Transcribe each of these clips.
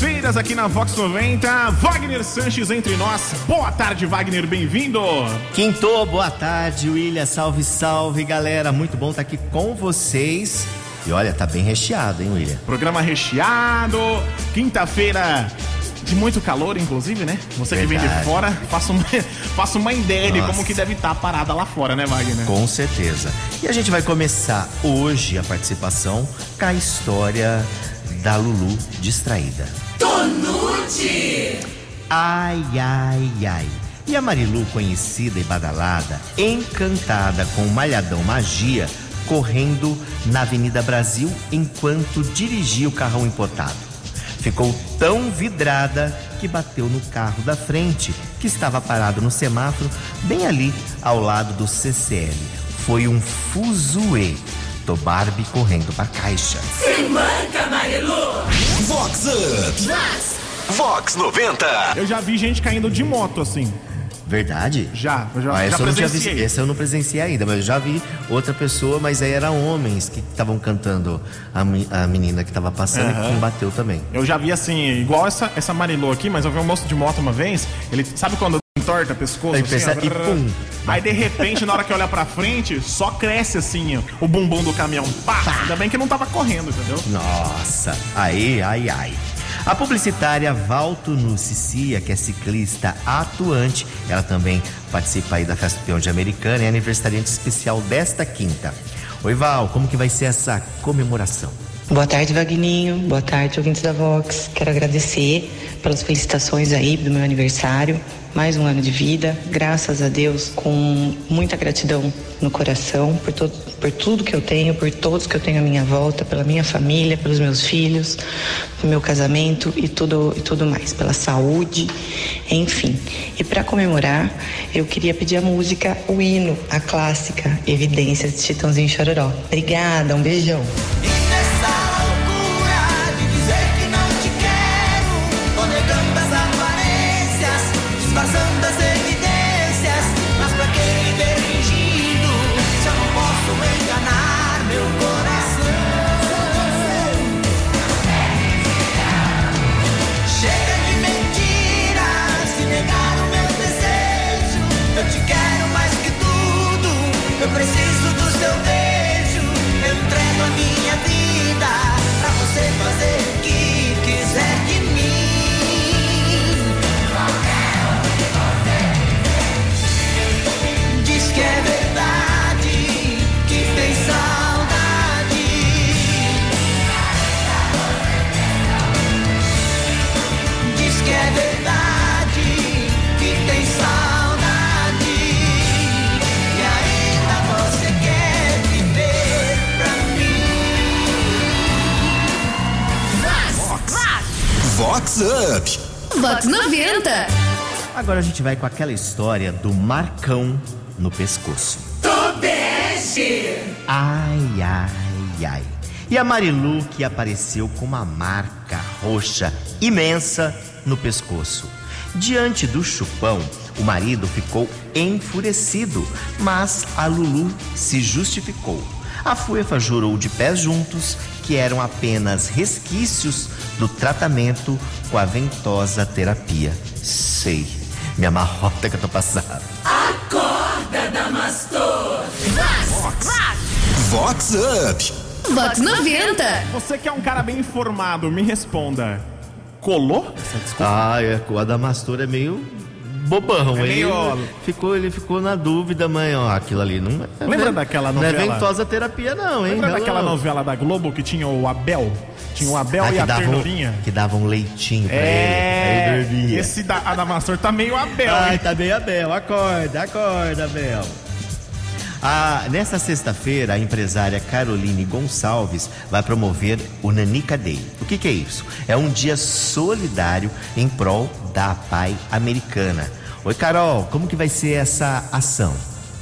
quintas-feiras aqui na Vox 90. Wagner Sanches entre nós. Boa tarde, Wagner, bem-vindo. Quinto, boa tarde, William. Salve, salve, galera. Muito bom estar aqui com vocês. E olha, tá bem recheado, hein, William? Programa recheado. Quinta-feira de muito calor, inclusive, né? Você que vem de Verdade. fora, faça uma, faça uma ideia de Nossa. como que deve estar a parada lá fora, né, Wagner? Com certeza. E a gente vai começar hoje a participação com a história da Lulu distraída. Ai, ai, ai. E a Marilu, conhecida e badalada, encantada com o Malhadão Magia, correndo na Avenida Brasil enquanto dirigia o carrão importado. Ficou tão vidrada que bateu no carro da frente, que estava parado no semáforo, bem ali ao lado do CCL. Foi um fuzuê. Tô Barbie correndo pra caixa. Vox Up. Vox 90. Eu já vi gente caindo de moto assim. Verdade? Já, eu já, Ah, já essa eu não tinha presenciei. visto, essa eu não presenciei ainda, mas eu já vi outra pessoa, mas aí eram homens que estavam cantando a, a menina que estava passando e que bateu também. Eu já vi assim, igual essa, essa Marilô aqui, mas eu vi um moço de moto uma vez. Ele sabe quando entorta pescoço? Aí assim, pensa- ó, e pum. Aí de repente, na hora que olha pra frente, só cresce assim ó, o bumbum do caminhão. Pá! Ainda bem que não tava correndo, entendeu? Nossa, aí, ai, ai. A publicitária Valto Cicia, que é ciclista atuante, ela também participa aí da Festa Peão de Americana é aniversariante especial desta quinta. Oi, Val, como que vai ser essa comemoração? Boa tarde, Vagninho. Boa tarde, ouvintes da Vox. Quero agradecer pelas felicitações aí do meu aniversário. Mais um ano de vida. Graças a Deus, com muita gratidão no coração por, todo, por tudo que eu tenho, por todos que eu tenho à minha volta, pela minha família, pelos meus filhos, pelo meu casamento e tudo, e tudo mais, pela saúde, enfim. E para comemorar, eu queria pedir a música, o hino, a clássica Evidências de Chitãozinho Chororó. Obrigada, um beijão. Vox Up. Vox 90. Agora a gente vai com aquela história do Marcão no pescoço. Ai, ai, ai. E a Marilu que apareceu com uma marca roxa imensa no pescoço. Diante do chupão, o marido ficou enfurecido, mas a Lulu se justificou. A Fuefa jurou de pés juntos que eram apenas resquícios do tratamento com a ventosa terapia. Sei, me amarrota que eu tô passando. Vox Up. Vox 90. Você que é um cara bem informado, me responda. Colou? Ah, é, o Adamastor é meio bobão. É ele meio- ficou, ele ficou na dúvida, mãe, ó, aquilo ali não é. Lembra daquela Não é novela? ventosa terapia, não, hein? Lembra daquela novela da Globo que tinha o Abel? Tinha o Abel Ah, e que a ternurinha? que davam um leitinho pra É, ele. Aí dormia. esse da Adamastor tá meio Abel, Ai, hein? tá bem, Abel. Acorda, acorda, Abel. Ah, nesta sexta-feira, a empresária Caroline Gonçalves vai promover o Nanica Day. O que, que é isso? É um dia solidário em prol da PAI americana. Oi, Carol, como que vai ser essa ação?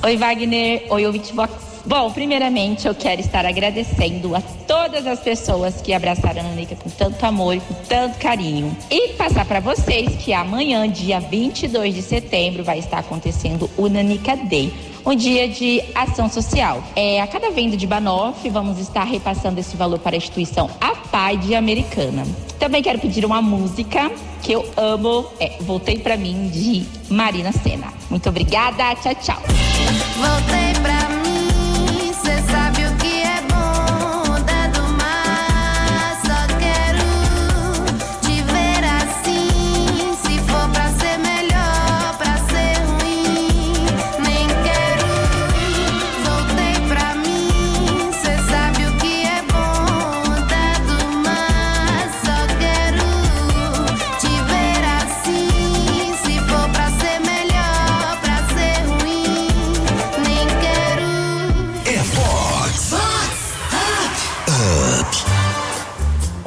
Oi, Wagner. Oi, ouvinte Vox. Bom, primeiramente eu quero estar agradecendo a todas as pessoas que abraçaram a Nica com tanto amor e com tanto carinho. E passar para vocês que amanhã, dia 22 de setembro, vai estar acontecendo o Nanica Day, um dia de ação social. É, a cada venda de Banoff, vamos estar repassando esse valor para a instituição A Pai de Americana. Também quero pedir uma música que eu amo, é Voltei Pra Mim, de Marina Senna. Muito obrigada, tchau, tchau. Voltei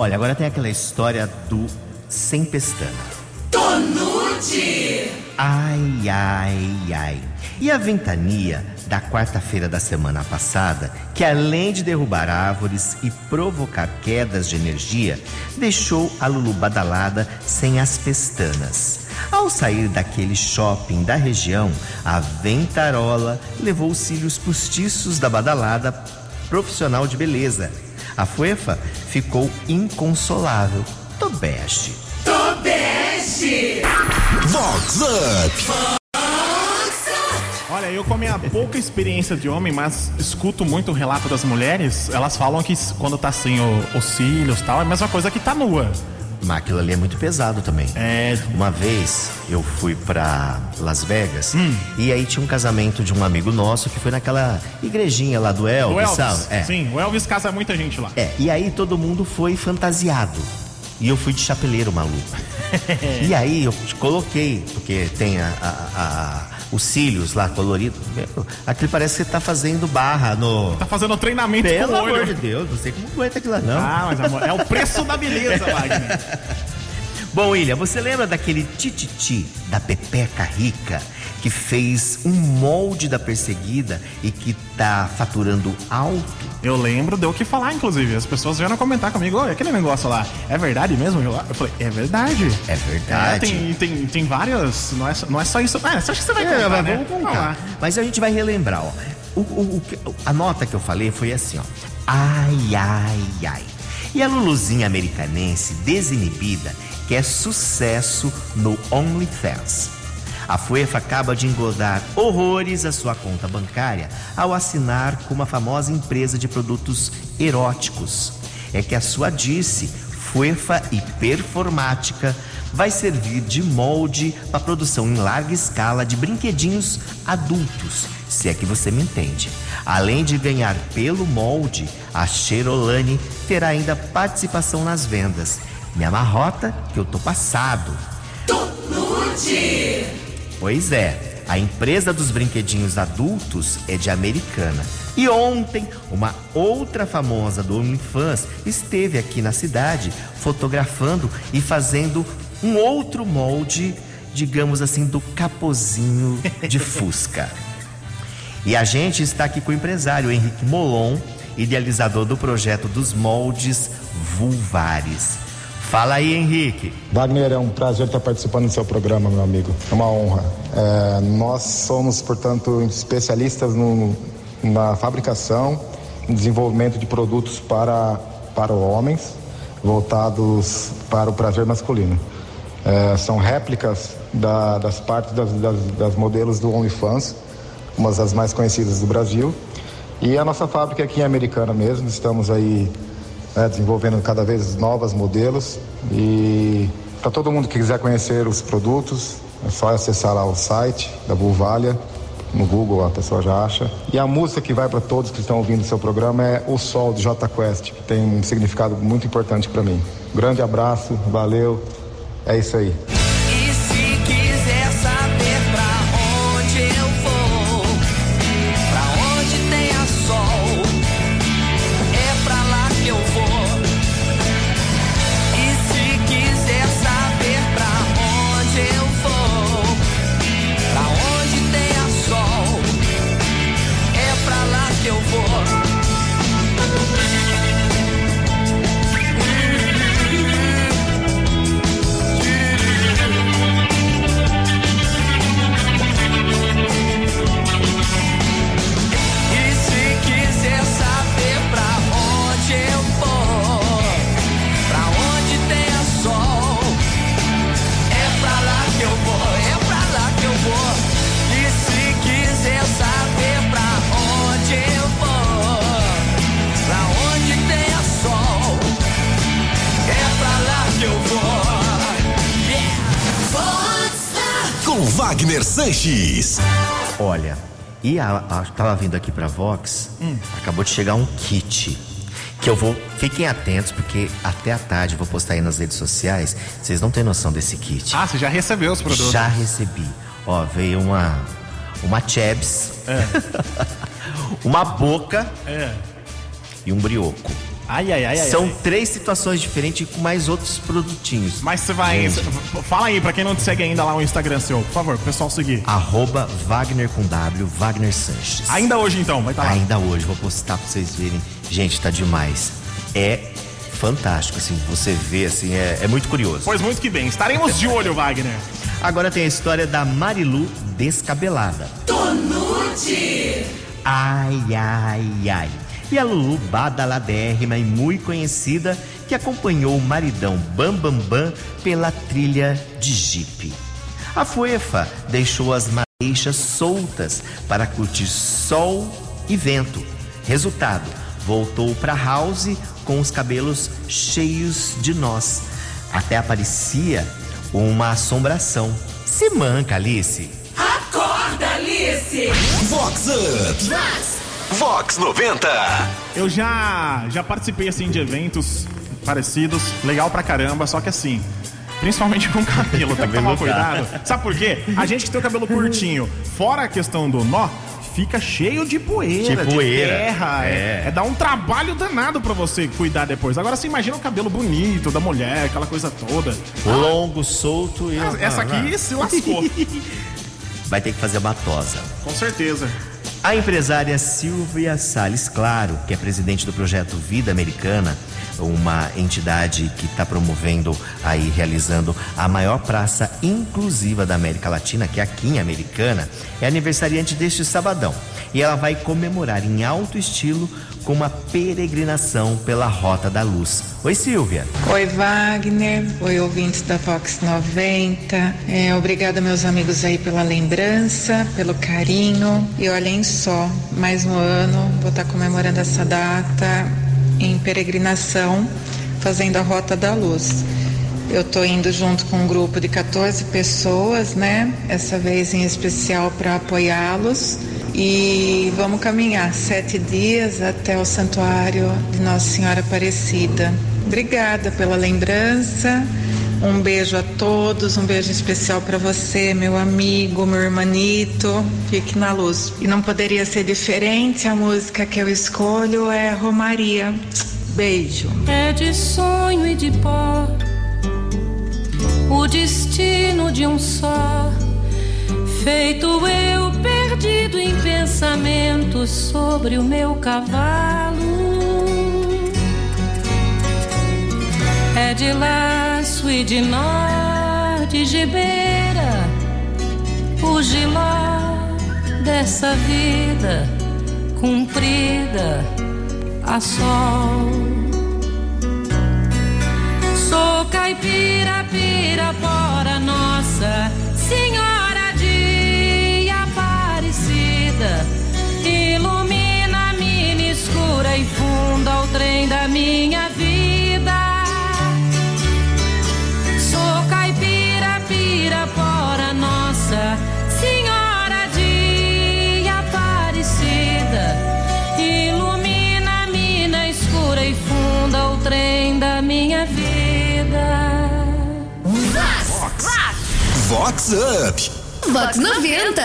Olha, agora tem aquela história do sem pestana. Tonute! Ai, ai, ai. E a ventania da quarta-feira da semana passada, que além de derrubar árvores e provocar quedas de energia, deixou a Lulu badalada sem as pestanas. Ao sair daquele shopping da região, a ventarola levou os cílios postiços da badalada profissional de beleza. A Fuefa ficou inconsolável. Tobeste. Vox Up. Olha, eu com a minha pouca experiência de homem, mas escuto muito o relato das mulheres, elas falam que quando tá sem o- os cílios e tal, é a mesma coisa que tá nua. Mas aquilo ali é muito pesado também. É, Uma vez eu fui pra Las Vegas Hum. e aí tinha um casamento de um amigo nosso que foi naquela igrejinha lá do Elvis, o Elvis. sabe? É. Sim, o Elvis casa muita gente lá. É, e aí todo mundo foi fantasiado. E eu fui de chapeleiro maluco. e aí eu coloquei, porque tem a- a- a- os cílios lá coloridos. Aquilo parece que você tá fazendo barra no. Tá fazendo treinamento Pelo com o amor olho. de Deus, não sei como aguenta aquilo lá, não. Ah, mas amor, é o preço da beleza, Wagner. Bom, William, você lembra daquele tititi da Pepeca Rica que fez um molde da perseguida e que tá faturando alto? Eu lembro, deu o que falar, inclusive. As pessoas vieram comentar comigo, "Ô, aquele negócio lá, é verdade mesmo? Eu falei, é verdade. É verdade. É, tem, tem, tem várias. Não é, só- não é só isso. Ah, você acha que você vai É, contar, mas né? vamos contar. Mas a gente vai relembrar, ó. O, o- o a nota que eu falei foi assim, ó. Ai, ai, ai. E a Luluzinha americanense, desinibida, quer sucesso no OnlyFans. A Fuefa acaba de engordar horrores a sua conta bancária ao assinar com uma famosa empresa de produtos eróticos. É que a sua Dirce, Fuefa e Performática, vai servir de molde para produção em larga escala de brinquedinhos adultos, se é que você me entende. Além de ganhar pelo molde, a Cherolane terá ainda participação nas vendas. Me amarrota que eu tô passado. Pois é, a empresa dos brinquedinhos adultos é de Americana. E ontem, uma outra famosa do OnlyFans esteve aqui na cidade fotografando e fazendo um outro molde, digamos assim, do capozinho de Fusca. E a gente está aqui com o empresário Henrique Molon, idealizador do projeto dos moldes vulvares. Fala aí, Henrique. Wagner, é um prazer estar participando do seu programa, meu amigo. É uma honra. É, nós somos, portanto, especialistas no- na fabricação e desenvolvimento de produtos para, para homens, voltados para o prazer masculino. É, são réplicas da- das partes das, das, das modelos do OnlyFans, umas das mais conhecidas do Brasil. E a nossa fábrica aqui em Americana mesmo, estamos aí né, desenvolvendo cada vez novos modelos. E para todo mundo que quiser conhecer os produtos, é só acessar lá o site da Bulvalha. No Google a pessoa já acha. E a música que vai para todos que estão ouvindo o seu programa é O Sol de J Quest, que tem um significado muito importante para mim. Grande abraço, valeu. É isso aí. Wagner Sanches. Olha, e a, a, tava vindo aqui pra Vox, acabou de chegar um kit. Que eu vou. Fiquem atentos, porque até a tarde eu vou postar aí nas redes sociais. Vocês não têm noção desse kit. Ah, você já recebeu os produtos? Já recebi. Ó, veio uma. Uma Chebs. uma boca É. e um brioco. Ai, ai, ai, ai. São ai. três situações diferentes com mais outros produtinhos. Mas você vai. Gente. Fala aí, pra quem não te segue ainda lá o Instagram seu, por favor, pro pessoal seguir. Arroba Wagner com W, Wagner Sanches. Ainda hoje então, vai estar lá. Ainda hoje, vou postar pra vocês verem. Gente, tá demais. É fantástico, assim, você vê, assim, é, é muito curioso. Pois muito que bem. Estaremos de olho, Wagner. Agora tem a história da Marilu descabelada. Tonute! Ai, ai, ai. E a Lulu badaladérrima e muito conhecida que acompanhou o maridão Bam Bam Bam pela trilha de jipe. A Fuefa deixou as madeixas soltas para curtir sol e vento. Resultado, voltou para house com os cabelos cheios de nós. Até parecia uma assombração. Se manca, Alice. Vox Up. Vox 90. Eu já, já participei assim de eventos parecidos, legal pra caramba, só que assim, principalmente com cabelo, tem que tomar cuidado. Sabe por quê? A gente que tem o cabelo curtinho, fora a questão do nó, fica cheio de poeira, De poeira, de terra. é. É, dá um trabalho danado pra você cuidar depois. Agora você imagina o cabelo bonito da mulher, aquela coisa toda. Longo, solto e. Essa aqui se lascou, Vai ter que fazer uma tosa. com certeza. A empresária Silvia Salles Claro, que é presidente do projeto Vida Americana, uma entidade que está promovendo aí, realizando a maior praça inclusiva da América Latina, que é aqui em Americana, é aniversariante deste sabadão. E ela vai comemorar em alto estilo com uma peregrinação pela Rota da Luz. Oi, Silvia. Oi, Wagner. Oi, ouvintes da Vox 90. É, obrigada, meus amigos, aí pela lembrança, pelo carinho. E olhem só, mais um ano, vou estar comemorando essa data em peregrinação, fazendo a Rota da Luz. Eu tô indo junto com um grupo de 14 pessoas, né? Essa vez em especial para apoiá-los. E vamos caminhar sete dias até o Santuário de Nossa Senhora Aparecida. Obrigada pela lembrança. Um beijo a todos, um beijo especial para você, meu amigo, meu irmanito. Fique na luz. E não poderia ser diferente, a música que eu escolho é Romaria. Beijo. É de sonho e de pó o destino de um só. Feito eu perdido em pensamentos sobre o meu cavalo. De laço e de nó, de gibeira, o giló dessa vida cumprida a sol. Sou caipira, pirapora, nossa Senhora de Aparecida. Ilumina a mina escura e funda o trem da minha vida. Vox Up. Vox 90.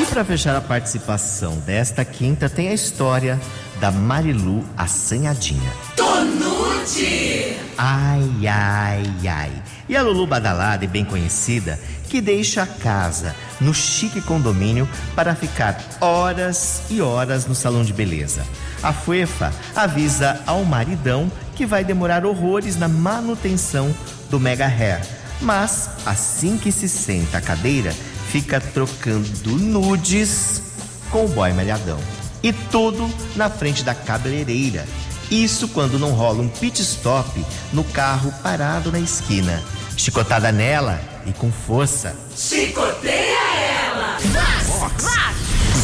E para fechar a participação desta quinta, tem a história da Marilu Assanhadinha. Tonute! Ai, ai, ai. E a Lulu badalada e bem conhecida que deixa a casa no chique condomínio para ficar horas e horas no salão de beleza. A Fuefa avisa ao maridão que vai demorar horrores na manutenção do mega hair. Mas assim que se senta à cadeira, fica trocando nudes com o boy malhadão. E tudo na frente da cabeleireira. Isso quando não rola um pit stop no carro parado na esquina. Chicotada nela e com força.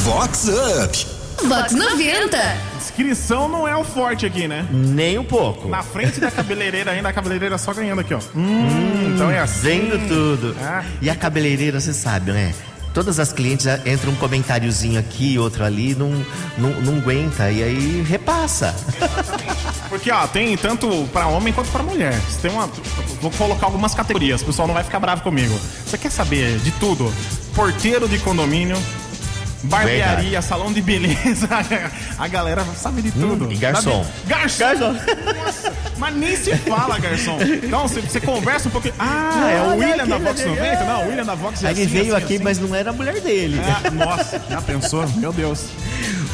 Vox Up. Vox 90. Descrição não é o forte aqui, né? Nem um pouco. Na frente da cabeleireira ainda, a cabeleireira só ganhando aqui, ó. Hum, então é assim. Vendo tudo. Ah. E a cabeleireira, você sabe, né? todas as clientes entra um comentáriozinho aqui, outro ali, não, não, não aguenta. E aí repassa. Porque, ó, tem tanto pra homem quanto pra mulher. Você tem uma. Vou colocar algumas categorias, o pessoal não vai ficar bravo comigo. Você quer saber de tudo? Porteiro de condomínio, barbearia, Verdade. salão de beleza. A galera sabe de tudo. e garçom. Sabe? Garçom. Nossa, mas nem se fala, garçom. Então, você, você conversa um pouquinho. Ah, é o William da aquele Vox ali, 90? Não, o William da Vox é Aí ele assim, veio assim, aqui, assim. mas não era a mulher dele. Ah, nossa, já pensou? Meu Deus.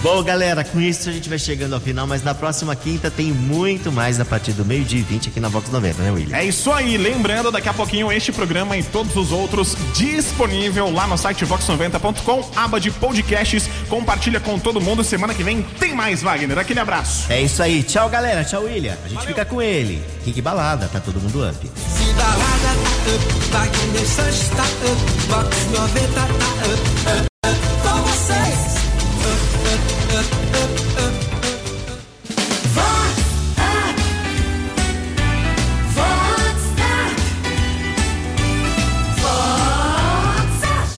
Bom, galera, com isso a gente vai chegando ao final, mas na próxima quinta tem muito mais a partir do meio-dia e 20 aqui na Vox 90, né, William? É isso aí, lembrando, daqui a pouquinho este programa e todos os outros disponível lá no site vox90.com, aba de podcasts, compartilha com todo mundo, semana que vem tem mais, Wagner, aquele abraço. É isso aí. Tchau, galera. Tchau, William. A gente fica com ele. Kink Balada, tá todo mundo up. Se balada tá up, Wagner Sanches tá up, Vox 90 tá up, up.